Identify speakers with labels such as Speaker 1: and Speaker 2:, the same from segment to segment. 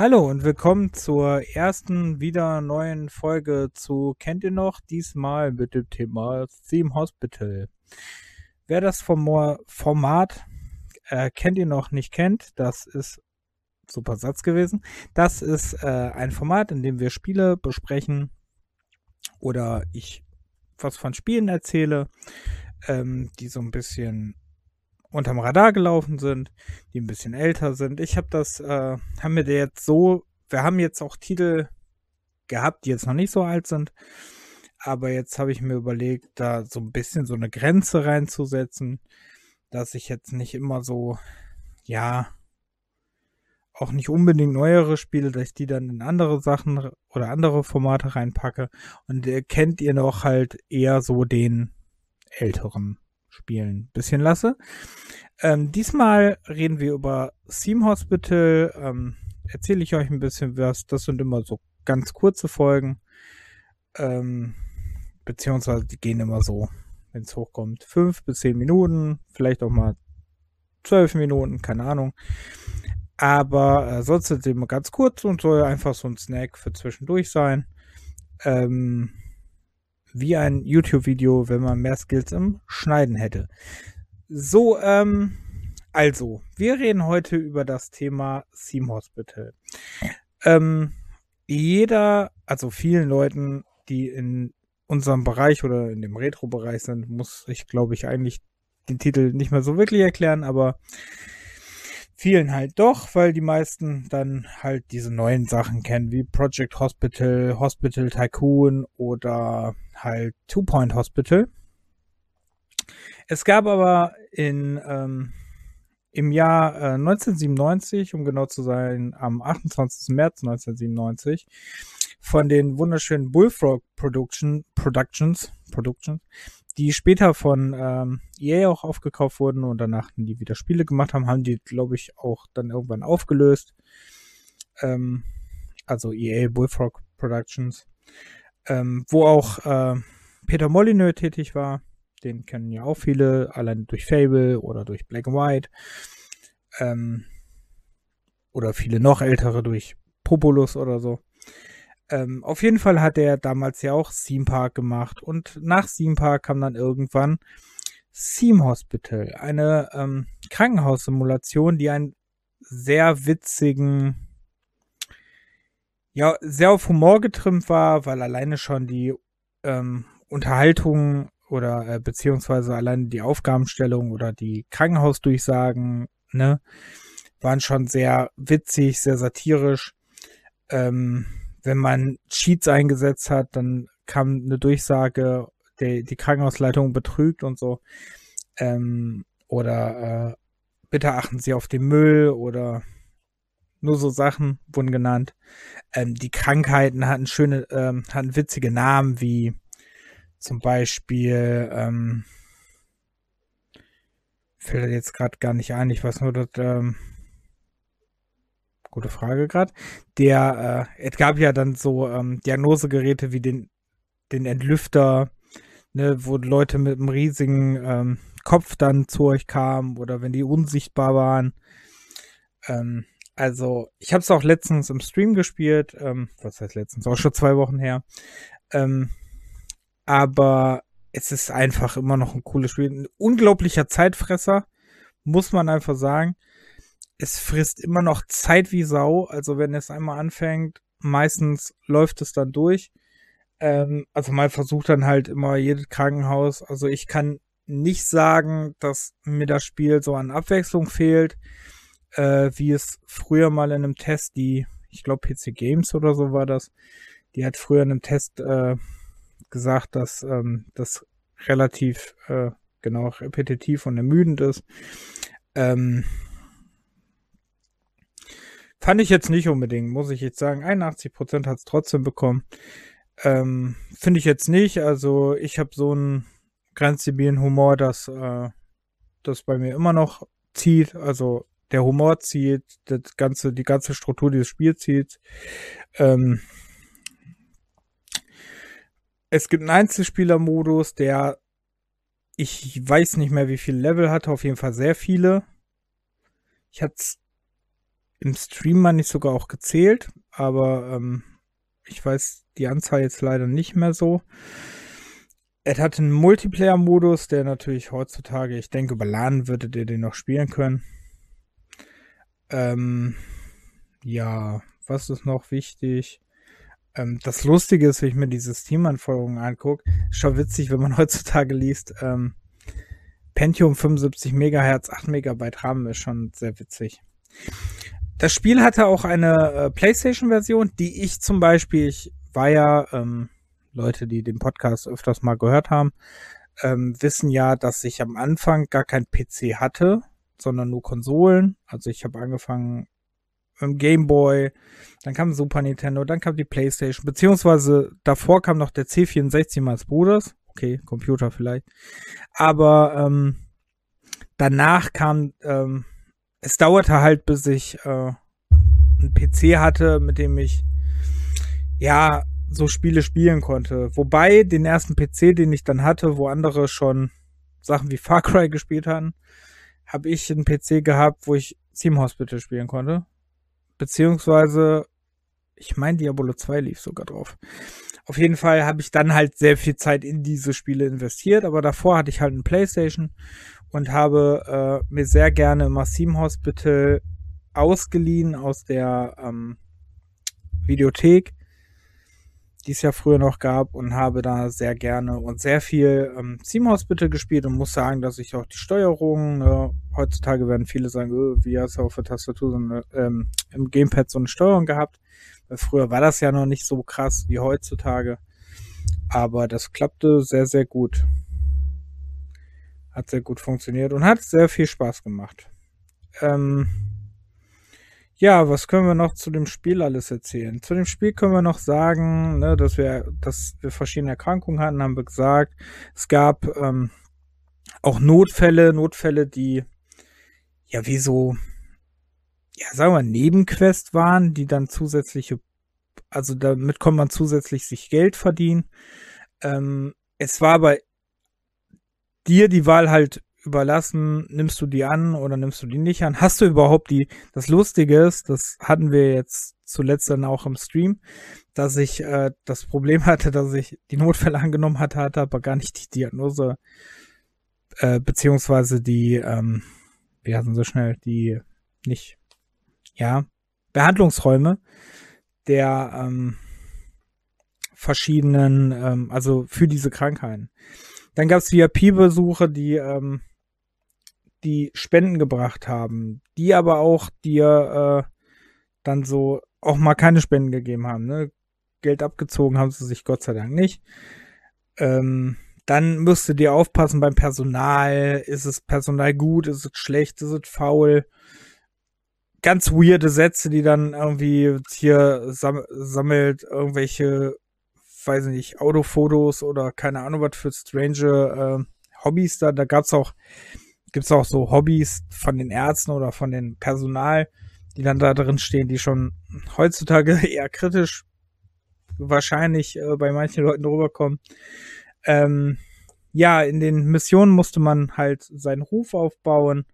Speaker 1: Hallo und willkommen zur ersten wieder neuen Folge zu Kennt ihr noch? Diesmal mit dem Thema Theme Hospital. Wer das Format äh, kennt ihr noch nicht kennt, das ist super Satz gewesen. Das ist äh, ein Format, in dem wir Spiele besprechen oder ich was von Spielen erzähle, ähm, die so ein bisschen unterm Radar gelaufen sind, die ein bisschen älter sind. Ich habe das, äh, haben wir jetzt so, wir haben jetzt auch Titel gehabt, die jetzt noch nicht so alt sind. Aber jetzt habe ich mir überlegt, da so ein bisschen so eine Grenze reinzusetzen, dass ich jetzt nicht immer so, ja, auch nicht unbedingt neuere Spiele, dass ich die dann in andere Sachen oder andere Formate reinpacke. Und äh, kennt ihr noch halt eher so den älteren Spielen bisschen lasse. Ähm, diesmal reden wir über Theme Hospital. Ähm, Erzähle ich euch ein bisschen was. Das sind immer so ganz kurze Folgen. Ähm, beziehungsweise die gehen immer so, wenn es hochkommt, fünf bis zehn Minuten, vielleicht auch mal zwölf Minuten, keine Ahnung. Aber äh, sonst sind sie immer ganz kurz und soll einfach so ein Snack für zwischendurch sein. Ähm, wie ein YouTube-Video, wenn man mehr Skills im Schneiden hätte. So, ähm, also, wir reden heute über das Thema Theme Hospital. Ähm, jeder, also vielen Leuten, die in unserem Bereich oder in dem Retro-Bereich sind, muss ich, glaube ich, eigentlich den Titel nicht mehr so wirklich erklären, aber vielen halt doch, weil die meisten dann halt diese neuen Sachen kennen, wie Project Hospital, Hospital Tycoon oder halt Two Point Hospital. Es gab aber in ähm, im Jahr äh, 1997, um genau zu sein, am 28. März 1997, von den wunderschönen Bullfrog Production, Productions, Productions die später von ähm, EA auch aufgekauft wurden und danach die wieder Spiele gemacht haben, haben die, glaube ich, auch dann irgendwann aufgelöst. Ähm, also EA Bullfrog Productions. Ähm, wo auch äh, Peter Molyneux tätig war. Den kennen ja auch viele, allein durch Fable oder durch Black and White. Ähm, oder viele noch ältere durch Populus oder so. Ähm, auf jeden Fall hat er damals ja auch Theme Park gemacht und nach Theme Park kam dann irgendwann Theme Hospital, eine ähm, Krankenhaussimulation, die einen sehr witzigen, ja, sehr auf Humor getrimmt war, weil alleine schon die ähm, Unterhaltung oder äh, beziehungsweise alleine die Aufgabenstellung oder die Krankenhausdurchsagen, ne, waren schon sehr witzig, sehr satirisch. Ähm, wenn man Cheats eingesetzt hat, dann kam eine Durchsage, der, die Krankenhausleitung betrügt und so. Ähm, oder äh, bitte achten Sie auf den Müll oder nur so Sachen wurden genannt. Ähm, die Krankheiten hatten schöne, ähm, hatten witzige Namen wie zum Beispiel, ähm, fällt jetzt gerade gar nicht ein, ich weiß nur, dass ähm, Gute Frage gerade. Der, äh, es gab ja dann so ähm, Diagnosegeräte wie den, den Entlüfter, ne, wo Leute mit einem riesigen ähm, Kopf dann zu euch kamen oder wenn die unsichtbar waren. Ähm, also, ich habe es auch letztens im Stream gespielt. Ähm, was heißt letztens? Auch schon zwei Wochen her. Ähm, aber es ist einfach immer noch ein cooles Spiel. Ein unglaublicher Zeitfresser, muss man einfach sagen es frisst immer noch Zeit wie Sau. Also wenn es einmal anfängt, meistens läuft es dann durch. Ähm, also mal versucht dann halt immer jedes Krankenhaus. Also ich kann nicht sagen, dass mir das Spiel so an Abwechslung fehlt, äh, wie es früher mal in einem Test, die, ich glaube PC Games oder so war das, die hat früher in einem Test äh, gesagt, dass ähm, das relativ äh, genau repetitiv und ermüdend ist. Ähm, Fand ich jetzt nicht unbedingt, muss ich jetzt sagen. 81% hat es trotzdem bekommen. Ähm, Finde ich jetzt nicht. Also ich habe so einen grenzdebilen Humor, dass äh, das bei mir immer noch zieht. Also der Humor zieht, das ganze, die ganze Struktur dieses Spiels zieht. Ähm, es gibt einen Einzelspieler-Modus, der ich weiß nicht mehr, wie viele Level hatte, auf jeden Fall sehr viele. Ich hatte im Stream meine ich sogar auch gezählt, aber ähm, ich weiß die Anzahl jetzt leider nicht mehr so. Es hat einen Multiplayer-Modus, der natürlich heutzutage, ich denke, über LAN würdet ihr den noch spielen können. Ähm, ja, was ist noch wichtig? Ähm, das Lustige ist, wenn ich mir diese Steam-Anforderungen angucke, ist schon witzig, wenn man heutzutage liest, ähm, Pentium 75 MHz, 8 MB RAM ist schon sehr witzig. Das Spiel hatte auch eine äh, PlayStation-Version, die ich zum Beispiel, ich war ja, ähm, Leute, die den Podcast öfters mal gehört haben, ähm, wissen ja, dass ich am Anfang gar kein PC hatte, sondern nur Konsolen. Also ich habe angefangen im Game Boy, dann kam Super Nintendo, dann kam die PlayStation, beziehungsweise davor kam noch der C64 meines Bruders. Okay, Computer vielleicht. Aber ähm, danach kam, ähm, es dauerte halt, bis ich äh, einen PC hatte, mit dem ich ja so Spiele spielen konnte. Wobei den ersten PC, den ich dann hatte, wo andere schon Sachen wie Far Cry gespielt hatten, habe ich einen PC gehabt, wo ich Team Hospital spielen konnte. Beziehungsweise, ich meine, Diablo 2 lief sogar drauf. Auf jeden Fall habe ich dann halt sehr viel Zeit in diese Spiele investiert, aber davor hatte ich halt einen Playstation und habe äh, mir sehr gerne Massim Hospital ausgeliehen aus der ähm, Videothek die es ja früher noch gab und habe da sehr gerne und sehr viel ähm, Team Hospital gespielt und muss sagen, dass ich auch die Steuerung, ne, heutzutage werden viele sagen, oh, wie hast du auf der Tastatur so eine, ähm, im Gamepad so eine Steuerung gehabt. Früher war das ja noch nicht so krass wie heutzutage. Aber das klappte sehr, sehr gut. Hat sehr gut funktioniert und hat sehr viel Spaß gemacht. Ähm, ja, was können wir noch zu dem Spiel alles erzählen? Zu dem Spiel können wir noch sagen, ne, dass wir, dass wir verschiedene Erkrankungen hatten, haben wir gesagt. Es gab ähm, auch Notfälle, Notfälle, die ja wie so, ja, sagen wir, Nebenquest waren, die dann zusätzliche, also damit konnte man zusätzlich sich Geld verdienen. Ähm, es war bei dir die Wahl halt überlassen, nimmst du die an oder nimmst du die nicht an? Hast du überhaupt die, das Lustige ist, das hatten wir jetzt zuletzt dann auch im Stream, dass ich äh, das Problem hatte, dass ich die Notfälle angenommen hatte, hatte aber gar nicht die Diagnose, äh, beziehungsweise die, ähm, wie heißen so schnell, die nicht, ja, Behandlungsräume der ähm, verschiedenen, ähm, also für diese Krankheiten. Dann gab es VIP-Besuche, die ähm, die Spenden gebracht haben, die aber auch dir äh, dann so auch mal keine Spenden gegeben haben. Ne? Geld abgezogen haben sie sich Gott sei Dank nicht. Ähm, dann müsst ihr aufpassen beim Personal. Ist es Personal gut? Ist es schlecht? Ist es faul? Ganz weirde Sätze, die dann irgendwie hier sam sammelt irgendwelche, weiß nicht, Autofotos oder keine Ahnung was für strange äh, Hobbys da. Da gab's auch gibt es auch so Hobbys von den Ärzten oder von den Personal, die dann da drin stehen, die schon heutzutage eher kritisch wahrscheinlich äh, bei manchen Leuten rüberkommen. Ähm, ja, in den Missionen musste man halt seinen Ruf aufbauen,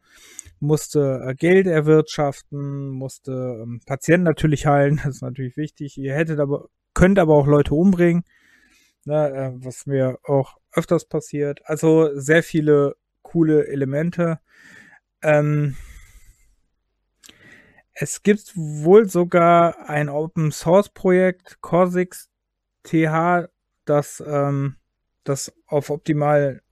Speaker 1: musste äh, Geld erwirtschaften, musste ähm, Patienten natürlich heilen, das ist natürlich wichtig. Ihr hättet aber, könnt aber auch Leute umbringen, ne, äh, was mir auch öfters passiert. Also sehr viele coole Elemente. Ähm, es gibt wohl sogar ein Open Source Projekt, Corsix TH, das ähm, das auf optimal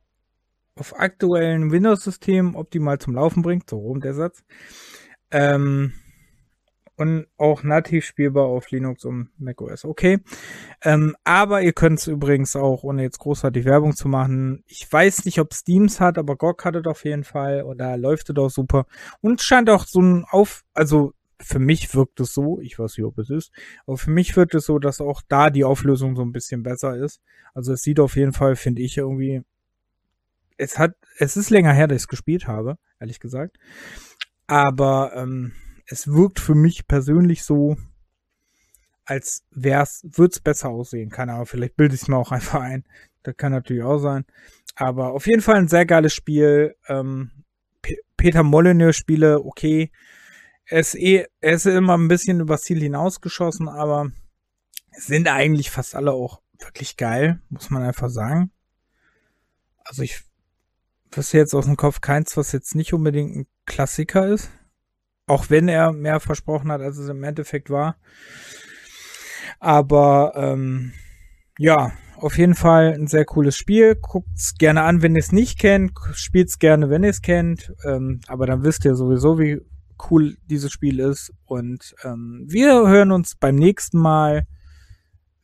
Speaker 1: auf aktuellen Windows-Systemen optimal zum Laufen bringt, so rum der Satz. Ähm, und auch nativ spielbar auf Linux und macOS. Okay. Ähm, aber ihr könnt es übrigens auch, ohne jetzt großartig Werbung zu machen. Ich weiß nicht, ob Steams hat, aber GOG hat es auf jeden Fall und da läuft es auch super. Und scheint auch so ein Auf, also für mich wirkt es so, ich weiß nicht, ob es ist, aber für mich wirkt es so, dass auch da die Auflösung so ein bisschen besser ist. Also es sieht auf jeden Fall, finde ich, irgendwie. Es hat, es ist länger her, dass ich es gespielt habe, ehrlich gesagt. Aber ähm, es wirkt für mich persönlich so, als wär's, wird's besser aussehen. Keine Ahnung, vielleicht bilde ich es mir auch einfach ein. Das kann natürlich auch sein. Aber auf jeden Fall ein sehr geiles Spiel. Ähm, Peter Molyneux Spiele, okay. ist eh, er ist immer ein bisschen übers Ziel hinausgeschossen, aber sind eigentlich fast alle auch wirklich geil, muss man einfach sagen. Also ich wüsste jetzt aus dem Kopf keins, was jetzt nicht unbedingt ein Klassiker ist. Auch wenn er mehr versprochen hat, als es im Endeffekt war. Aber ähm, ja, auf jeden Fall ein sehr cooles Spiel. Guckt's gerne an, wenn ihr es nicht kennt. Spielt's gerne, wenn ihr es kennt. Ähm, aber dann wisst ihr sowieso, wie cool dieses Spiel ist. Und ähm, wir hören uns beim nächsten Mal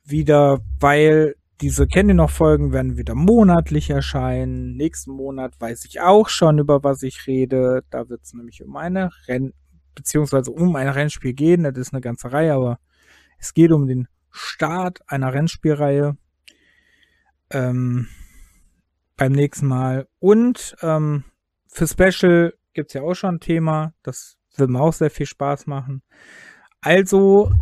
Speaker 1: wieder, weil diese ihr noch Folgen werden wieder monatlich erscheinen. Nächsten Monat weiß ich auch schon, über was ich rede. Da wird es nämlich um eine Renn, beziehungsweise um ein Rennspiel gehen. Das ist eine ganze Reihe, aber es geht um den Start einer Rennspielreihe. Ähm, beim nächsten Mal. Und ähm, für Special gibt's ja auch schon ein Thema. Das wird mir auch sehr viel Spaß machen. Also,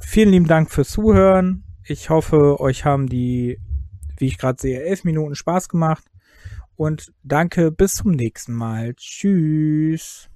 Speaker 1: vielen lieben Dank fürs Zuhören. Ich hoffe, euch haben die, wie ich gerade sehe, elf Minuten Spaß gemacht. Und danke, bis zum nächsten Mal. Tschüss.